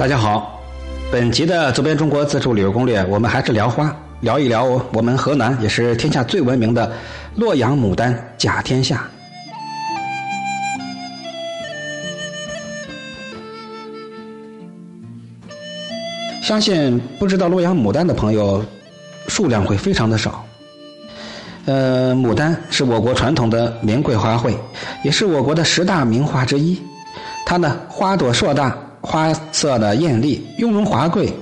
大家好，本集的《走遍中国自助旅游攻略》，我们还是聊花，聊一聊我们河南也是天下最闻名的洛阳牡丹甲天下。相信不知道洛阳牡丹的朋友数量会非常的少。呃，牡丹是我国传统的名贵花卉，也是我国的十大名花之一。它呢，花朵硕大。花色的艳丽，雍容华贵，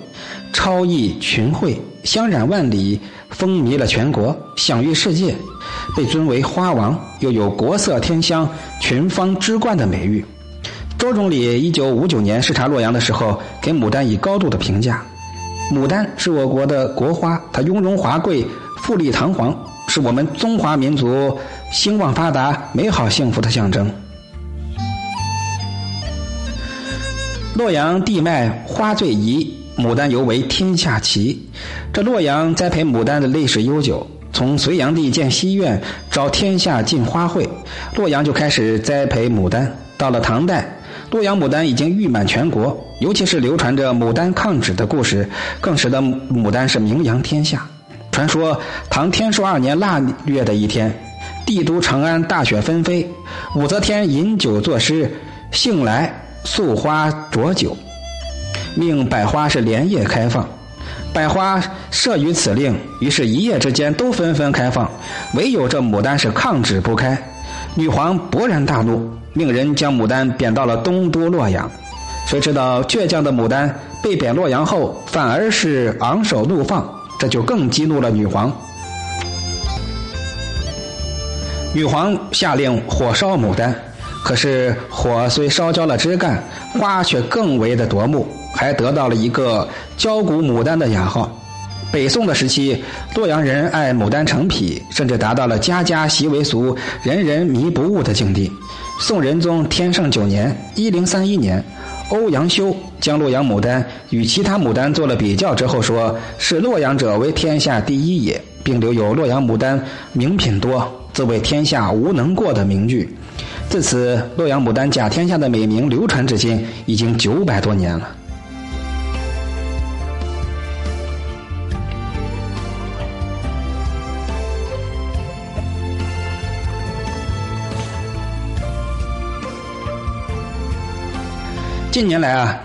超逸群卉，香染万里，风靡了全国，享誉世界，被尊为花王，又有国色天香、群芳之冠的美誉。周总理一九五九年视察洛阳的时候，给牡丹以高度的评价。牡丹是我国的国花，它雍容华贵、富丽堂皇，是我们中华民族兴旺发达、美好幸福的象征。洛阳地脉花最宜，牡丹尤为天下奇。这洛阳栽培牡丹的历史悠久，从隋炀帝建西苑，招天下进花卉，洛阳就开始栽培牡丹。到了唐代，洛阳牡丹已经誉满全国，尤其是流传着牡丹抗旨的故事，更使得牡丹是名扬天下。传说唐天数二年腊月的一天，帝都长安大雪纷飞，武则天饮酒作诗，兴来。素花浊酒，命百花是连夜开放。百花慑于此令，于是一夜之间都纷纷开放，唯有这牡丹是抗旨不开。女皇勃然大怒，命人将牡丹贬到了东都洛阳。谁知道倔强的牡丹被贬洛阳后，反而是昂首怒放，这就更激怒了女皇。女皇下令火烧牡丹。可是火虽烧焦了枝干，花却更为的夺目，还得到了一个“焦骨牡丹”的雅号。北宋的时期，洛阳人爱牡丹成癖，甚至达到了家家习为俗、人人迷不悟的境地。宋仁宗天圣九年（一零三一年），欧阳修将洛阳牡丹与其他牡丹做了比较之后，说是洛阳者为天下第一也，并留有“洛阳牡丹名品多，自为天下无能过”的名句。自此，洛阳牡丹甲天下的美名流传至今，已经九百多年了。近年来啊，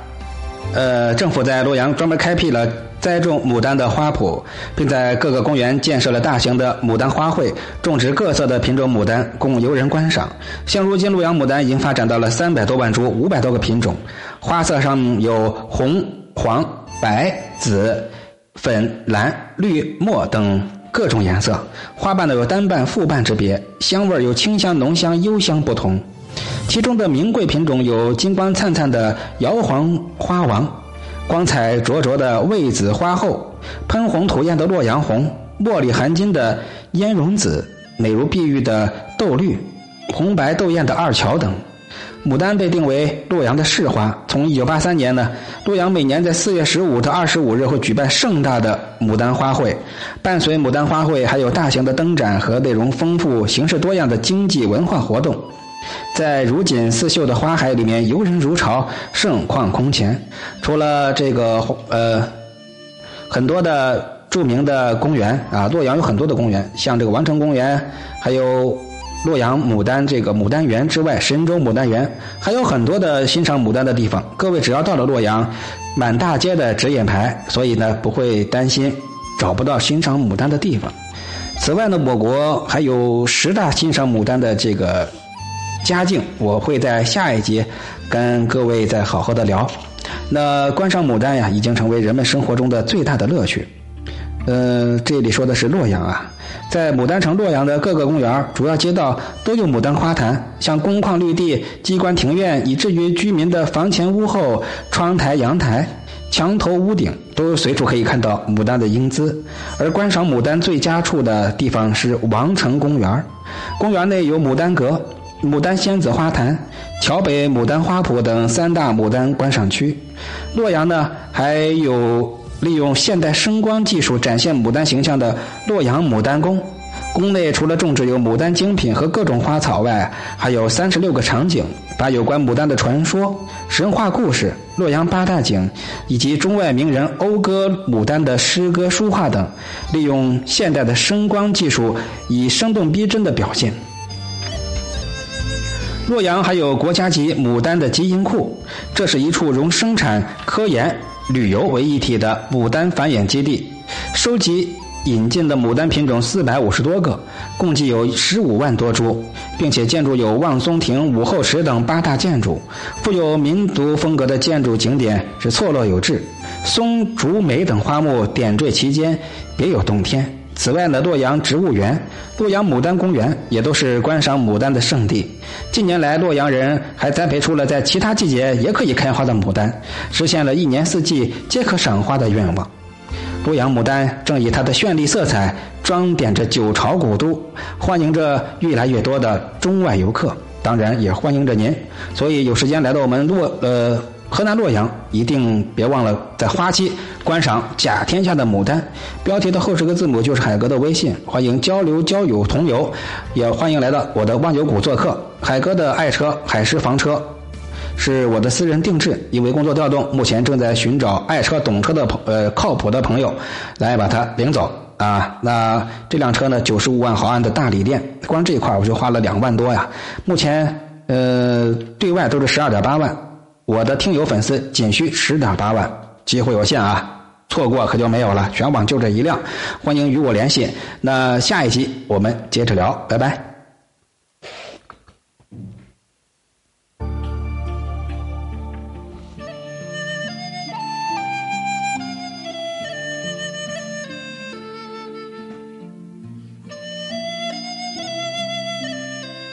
呃，政府在洛阳专门开辟了。栽种牡丹的花圃，并在各个公园建设了大型的牡丹花卉，种植各色的品种牡丹供游人观赏。现如今，洛阳牡丹已经发展到了三百多万株、五百多个品种，花色上有红、黄、白、紫、粉、蓝、绿、墨等各种颜色，花瓣呢有单瓣、复瓣之别，香味有清香、浓香、幽香不同。其中的名贵品种有金光灿灿的瑶黄花王。光彩灼灼的魏紫花后，喷红吐艳的洛阳红，茉莉含金的烟绒紫，美如碧玉的豆绿，红白斗艳的二乔等。牡丹被定为洛阳的市花。从一九八三年呢，洛阳每年在四月十五到二十五日会举办盛大的牡丹花卉，伴随牡丹花卉还有大型的灯展和内容丰富、形式多样的经济文化活动。在如锦似绣的花海里面游人如潮，盛况空前。除了这个呃很多的著名的公园啊，洛阳有很多的公园，像这个王城公园，还有洛阳牡丹这个牡丹园之外，神州牡丹园，还有很多的欣赏牡丹的地方。各位只要到了洛阳，满大街的指引牌，所以呢不会担心找不到欣赏牡丹的地方。此外呢，我国还有十大欣赏牡丹的这个。佳境，我会在下一集跟各位再好好的聊。那观赏牡丹呀，已经成为人们生活中的最大的乐趣。呃，这里说的是洛阳啊，在牡丹城洛阳的各个公园、主要街道都有牡丹花坛，像工矿绿地、机关庭院，以至于居民的房前屋后、窗台阳台、墙头屋顶，都随处可以看到牡丹的英姿。而观赏牡丹最佳处的地方是王城公园，公园内有牡丹阁。牡丹仙子花坛、桥北牡丹花圃等三大牡丹观赏区。洛阳呢，还有利用现代声光技术展现牡丹形象的洛阳牡丹宫。宫内除了种植有牡丹精品和各种花草外，还有三十六个场景，把有关牡丹的传说、神话故事、洛阳八大景以及中外名人讴歌牡丹的诗歌、书画等，利用现代的声光技术，以生动逼真的表现。洛阳还有国家级牡丹的基因库，这是一处融生产、科研、旅游为一体的牡丹繁衍基地，收集。引进的牡丹品种四百五十多个，共计有十五万多株，并且建筑有望松亭、武后池等八大建筑，富有民族风格的建筑景点是错落有致，松、竹、梅等花木点缀其间，别有洞天。此外呢，洛阳植物园、洛阳牡丹公园也都是观赏牡丹的圣地。近年来，洛阳人还栽培出了在其他季节也可以开花的牡丹，实现了一年四季皆可赏花的愿望。洛阳牡丹正以它的绚丽色彩装点着九朝古都，欢迎着越来越多的中外游客，当然也欢迎着您。所以有时间来到我们洛呃河南洛阳，一定别忘了在花期观赏甲天下的牡丹。标题的后十个字母就是海哥的微信，欢迎交流交友同游，也欢迎来到我的忘忧谷做客。海哥的爱车海狮房车。是我的私人定制，因为工作调动，目前正在寻找爱车、懂车的朋呃靠谱的朋友，来把它领走啊。那这辆车呢，九十五万毫安的大锂电，光这一块我就花了两万多呀。目前呃对外都是十二点八万，我的听友粉丝仅需十点八万，机会有限啊，错过可就没有了。全网就这一辆，欢迎与我联系。那下一期我们接着聊，拜拜。